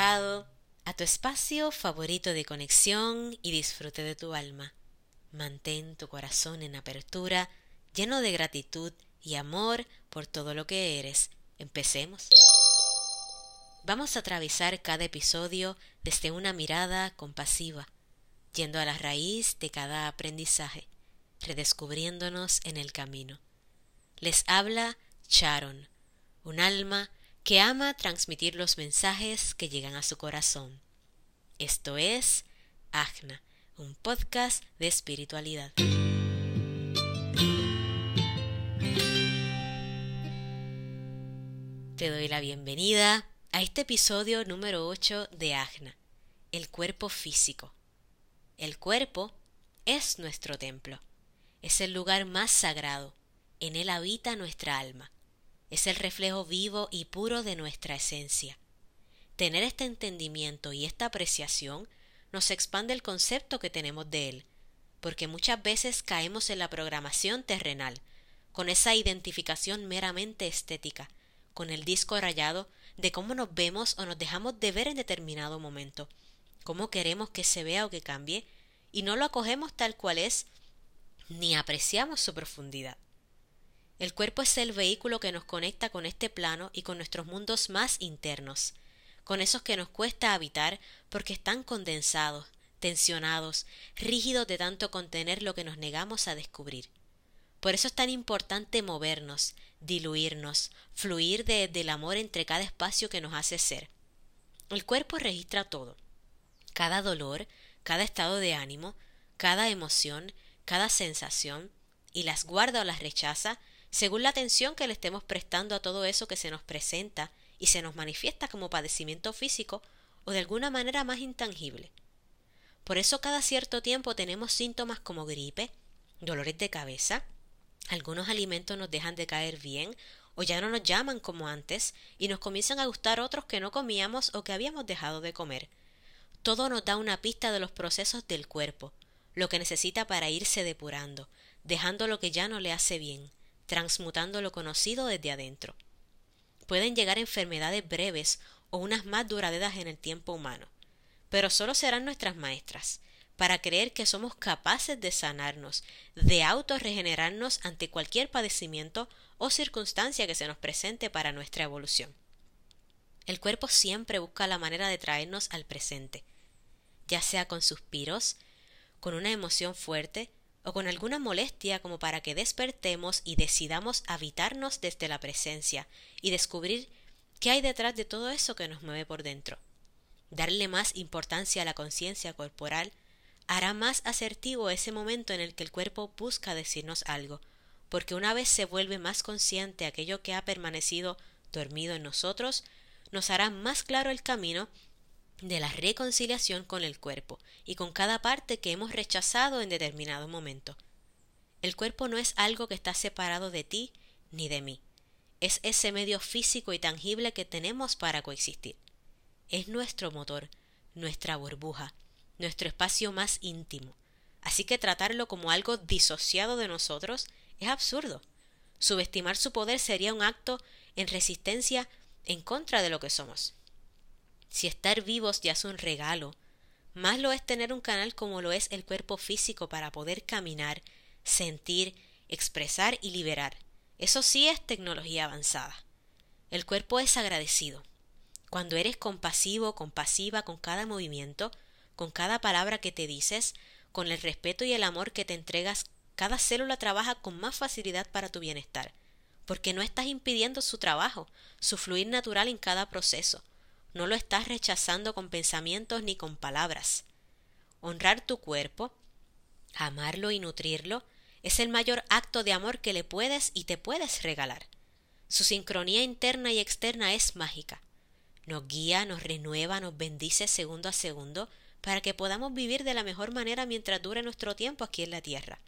a tu espacio favorito de conexión y disfrute de tu alma. Mantén tu corazón en apertura, lleno de gratitud y amor por todo lo que eres. Empecemos. Vamos a atravesar cada episodio desde una mirada compasiva, yendo a la raíz de cada aprendizaje, redescubriéndonos en el camino. Les habla Sharon, un alma que ama transmitir los mensajes que llegan a su corazón. Esto es Agna, un podcast de espiritualidad. Te doy la bienvenida a este episodio número 8 de Agna, el cuerpo físico. El cuerpo es nuestro templo, es el lugar más sagrado, en él habita nuestra alma es el reflejo vivo y puro de nuestra esencia. Tener este entendimiento y esta apreciación nos expande el concepto que tenemos de él, porque muchas veces caemos en la programación terrenal, con esa identificación meramente estética, con el disco rayado de cómo nos vemos o nos dejamos de ver en determinado momento, cómo queremos que se vea o que cambie, y no lo acogemos tal cual es, ni apreciamos su profundidad. El cuerpo es el vehículo que nos conecta con este plano y con nuestros mundos más internos, con esos que nos cuesta habitar porque están condensados, tensionados, rígidos de tanto contener lo que nos negamos a descubrir. Por eso es tan importante movernos, diluirnos, fluir desde el amor entre cada espacio que nos hace ser. El cuerpo registra todo, cada dolor, cada estado de ánimo, cada emoción, cada sensación, y las guarda o las rechaza según la atención que le estemos prestando a todo eso que se nos presenta y se nos manifiesta como padecimiento físico o de alguna manera más intangible. Por eso cada cierto tiempo tenemos síntomas como gripe, dolores de cabeza, algunos alimentos nos dejan de caer bien o ya no nos llaman como antes y nos comienzan a gustar otros que no comíamos o que habíamos dejado de comer. Todo nos da una pista de los procesos del cuerpo, lo que necesita para irse depurando, dejando lo que ya no le hace bien, transmutando lo conocido desde adentro. Pueden llegar enfermedades breves o unas más duraderas en el tiempo humano, pero solo serán nuestras maestras, para creer que somos capaces de sanarnos, de autorregenerarnos ante cualquier padecimiento o circunstancia que se nos presente para nuestra evolución. El cuerpo siempre busca la manera de traernos al presente, ya sea con suspiros, con una emoción fuerte, o con alguna molestia como para que despertemos y decidamos habitarnos desde la presencia y descubrir qué hay detrás de todo eso que nos mueve por dentro. Darle más importancia a la conciencia corporal hará más asertivo ese momento en el que el cuerpo busca decirnos algo, porque una vez se vuelve más consciente aquello que ha permanecido dormido en nosotros, nos hará más claro el camino de la reconciliación con el cuerpo y con cada parte que hemos rechazado en determinado momento. El cuerpo no es algo que está separado de ti ni de mí. Es ese medio físico y tangible que tenemos para coexistir. Es nuestro motor, nuestra burbuja, nuestro espacio más íntimo. Así que tratarlo como algo disociado de nosotros es absurdo. Subestimar su poder sería un acto en resistencia en contra de lo que somos. Si estar vivos ya es un regalo, más lo es tener un canal como lo es el cuerpo físico para poder caminar, sentir, expresar y liberar. Eso sí es tecnología avanzada. El cuerpo es agradecido. Cuando eres compasivo, compasiva con cada movimiento, con cada palabra que te dices, con el respeto y el amor que te entregas, cada célula trabaja con más facilidad para tu bienestar, porque no estás impidiendo su trabajo, su fluir natural en cada proceso, no lo estás rechazando con pensamientos ni con palabras. Honrar tu cuerpo, amarlo y nutrirlo, es el mayor acto de amor que le puedes y te puedes regalar. Su sincronía interna y externa es mágica. Nos guía, nos renueva, nos bendice segundo a segundo para que podamos vivir de la mejor manera mientras dure nuestro tiempo aquí en la Tierra.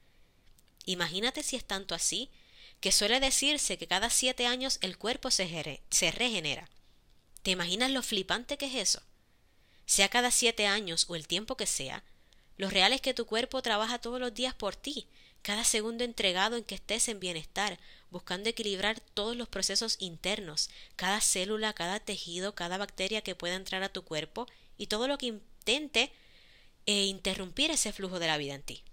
Imagínate si es tanto así, que suele decirse que cada siete años el cuerpo se, se regenera. ¿Te imaginas lo flipante que es eso? Sea cada siete años o el tiempo que sea, lo real es que tu cuerpo trabaja todos los días por ti, cada segundo entregado en que estés en bienestar, buscando equilibrar todos los procesos internos, cada célula, cada tejido, cada bacteria que pueda entrar a tu cuerpo y todo lo que intente e interrumpir ese flujo de la vida en ti.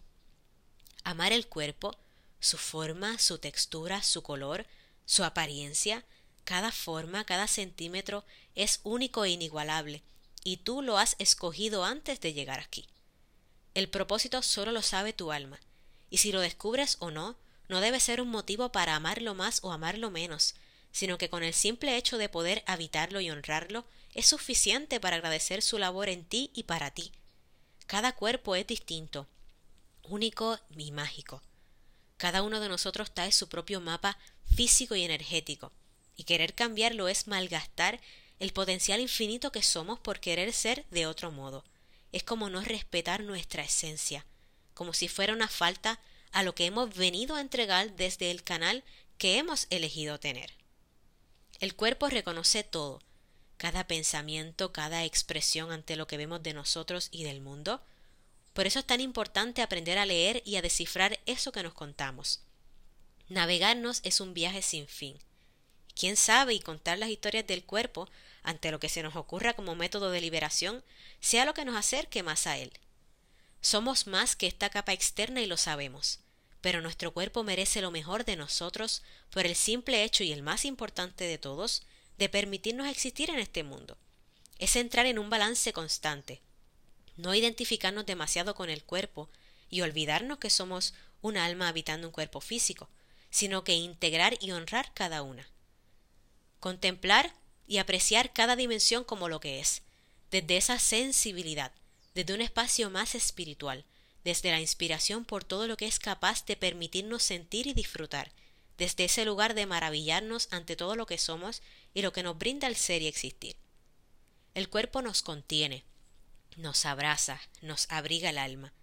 Amar el cuerpo, su forma, su textura, su color, su apariencia, cada forma, cada centímetro es único e inigualable, y tú lo has escogido antes de llegar aquí. El propósito solo lo sabe tu alma, y si lo descubres o no, no debe ser un motivo para amarlo más o amarlo menos, sino que con el simple hecho de poder habitarlo y honrarlo es suficiente para agradecer su labor en ti y para ti. Cada cuerpo es distinto, único y mágico. Cada uno de nosotros trae su propio mapa físico y energético, y querer cambiarlo es malgastar el potencial infinito que somos por querer ser de otro modo. Es como no respetar nuestra esencia, como si fuera una falta a lo que hemos venido a entregar desde el canal que hemos elegido tener. El cuerpo reconoce todo, cada pensamiento, cada expresión ante lo que vemos de nosotros y del mundo. Por eso es tan importante aprender a leer y a descifrar eso que nos contamos. Navegarnos es un viaje sin fin. ¿Quién sabe y contar las historias del cuerpo ante lo que se nos ocurra como método de liberación sea lo que nos acerque más a él? Somos más que esta capa externa y lo sabemos, pero nuestro cuerpo merece lo mejor de nosotros por el simple hecho y el más importante de todos de permitirnos existir en este mundo. Es entrar en un balance constante, no identificarnos demasiado con el cuerpo y olvidarnos que somos un alma habitando un cuerpo físico, sino que integrar y honrar cada una. Contemplar y apreciar cada dimensión como lo que es, desde esa sensibilidad, desde un espacio más espiritual, desde la inspiración por todo lo que es capaz de permitirnos sentir y disfrutar, desde ese lugar de maravillarnos ante todo lo que somos y lo que nos brinda el ser y existir. El cuerpo nos contiene, nos abraza, nos abriga el alma,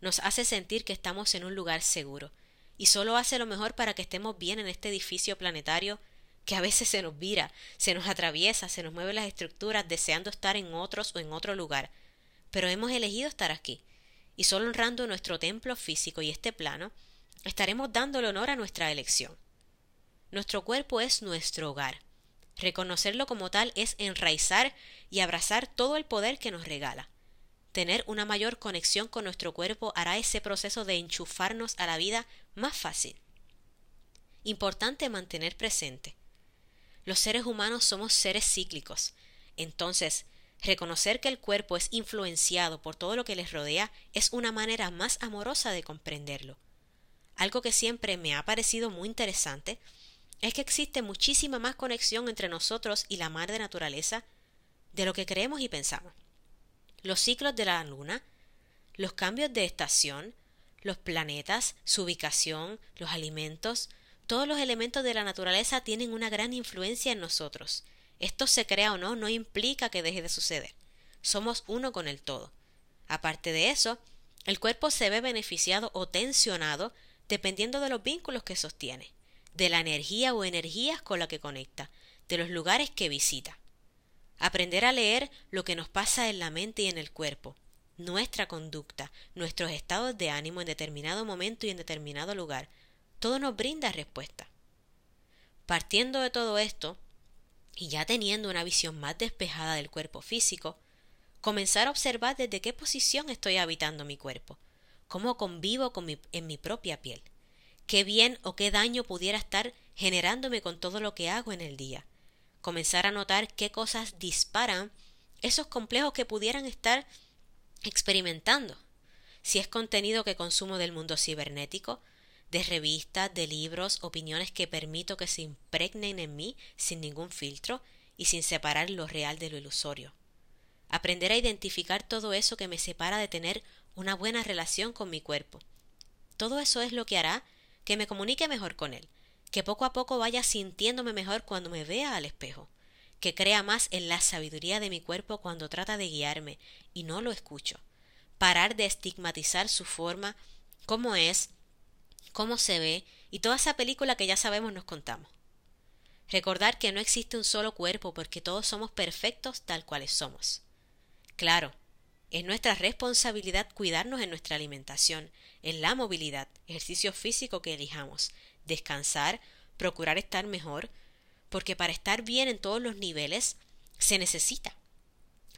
nos hace sentir que estamos en un lugar seguro, y solo hace lo mejor para que estemos bien en este edificio planetario que a veces se nos vira, se nos atraviesa, se nos mueve las estructuras deseando estar en otros o en otro lugar, pero hemos elegido estar aquí, y solo honrando nuestro templo físico y este plano, estaremos dándole honor a nuestra elección. Nuestro cuerpo es nuestro hogar. Reconocerlo como tal es enraizar y abrazar todo el poder que nos regala. Tener una mayor conexión con nuestro cuerpo hará ese proceso de enchufarnos a la vida más fácil. Importante mantener presente. Los seres humanos somos seres cíclicos. Entonces, Reconocer que el cuerpo es influenciado por todo lo que les rodea es una manera más amorosa de comprenderlo. Algo que siempre me ha parecido muy interesante es que existe muchísima más conexión entre nosotros y la madre naturaleza de lo que creemos y pensamos. Los ciclos de la luna, los cambios de estación, los planetas, su ubicación, los alimentos, todos los elementos de la naturaleza tienen una gran influencia en nosotros esto se crea o no no implica que deje de suceder. Somos uno con el todo. Aparte de eso, el cuerpo se ve beneficiado o tensionado dependiendo de los vínculos que sostiene, de la energía o energías con la que conecta, de los lugares que visita. Aprender a leer lo que nos pasa en la mente y en el cuerpo, nuestra conducta, nuestros estados de ánimo en determinado momento y en determinado lugar, todo nos brinda respuesta. Partiendo de todo esto, y ya teniendo una visión más despejada del cuerpo físico, comenzar a observar desde qué posición estoy habitando mi cuerpo, cómo convivo con mi, en mi propia piel, qué bien o qué daño pudiera estar generándome con todo lo que hago en el día, comenzar a notar qué cosas disparan esos complejos que pudieran estar experimentando, si es contenido que consumo del mundo cibernético, de revistas, de libros, opiniones que permito que se impregnen en mí sin ningún filtro y sin separar lo real de lo ilusorio. Aprender a identificar todo eso que me separa de tener una buena relación con mi cuerpo. Todo eso es lo que hará que me comunique mejor con él, que poco a poco vaya sintiéndome mejor cuando me vea al espejo, que crea más en la sabiduría de mi cuerpo cuando trata de guiarme y no lo escucho, parar de estigmatizar su forma, cómo es, cómo se ve y toda esa película que ya sabemos nos contamos. Recordar que no existe un solo cuerpo porque todos somos perfectos tal cuales somos. Claro, Es nuestra responsabilidad cuidarnos en nuestra alimentación, en la movilidad, ejercicio físico que elijamos, descansar, procurar estar mejor, porque para estar bien en todos los niveles se necesita.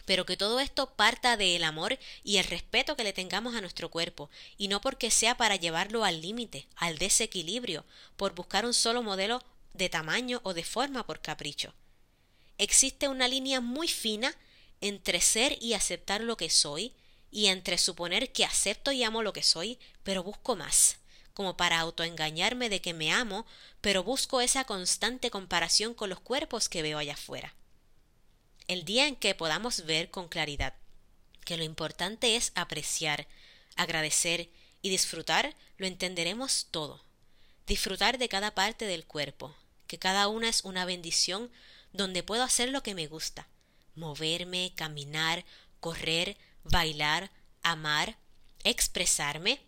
Pero que todo esto parta del amor y el respeto que le tengamos a nuestro cuerpo, y no porque sea para llevarlo al límite, al desequilibrio, por buscar un solo modelo de tamaño o de forma por capricho. Existe una línea muy fina entre ser y aceptar lo que soy, y entre suponer que acepto y amo lo que soy, pero busco más, como para autoengañarme de que me amo, pero busco esa constante comparación con los cuerpos que veo allá afuera. El día en que podamos ver con claridad que lo importante es apreciar, agradecer y disfrutar, lo entenderemos todo. Disfrutar de cada parte del cuerpo, que cada una es una bendición donde puedo hacer lo que me gusta, moverme, caminar, correr, bailar, amar, expresarme,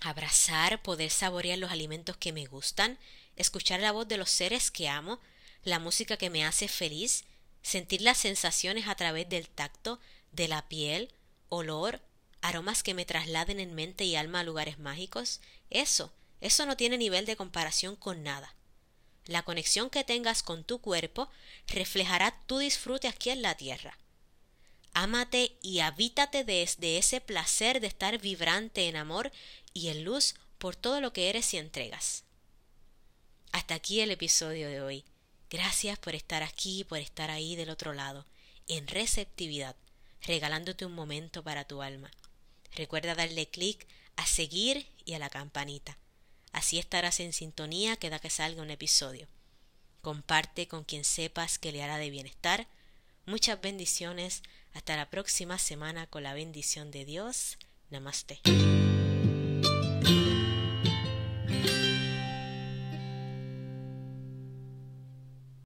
abrazar, poder saborear los alimentos que me gustan, escuchar la voz de los seres que amo, la música que me hace feliz, sentir las sensaciones a través del tacto, de la piel, olor, aromas que me trasladen en mente y alma a lugares mágicos, eso, eso no tiene nivel de comparación con nada. La conexión que tengas con tu cuerpo reflejará tu disfrute aquí en la tierra. Ámate y habítate desde ese placer de estar vibrante en amor y en luz por todo lo que eres y entregas. Hasta aquí el episodio de hoy. Gracias por estar aquí, por estar ahí del otro lado, en receptividad, regalándote un momento para tu alma. Recuerda darle clic a seguir y a la campanita. Así estarás en sintonía cada que salga un episodio. Comparte con quien sepas que le hará de bienestar. Muchas bendiciones. Hasta la próxima semana con la bendición de Dios. Namaste.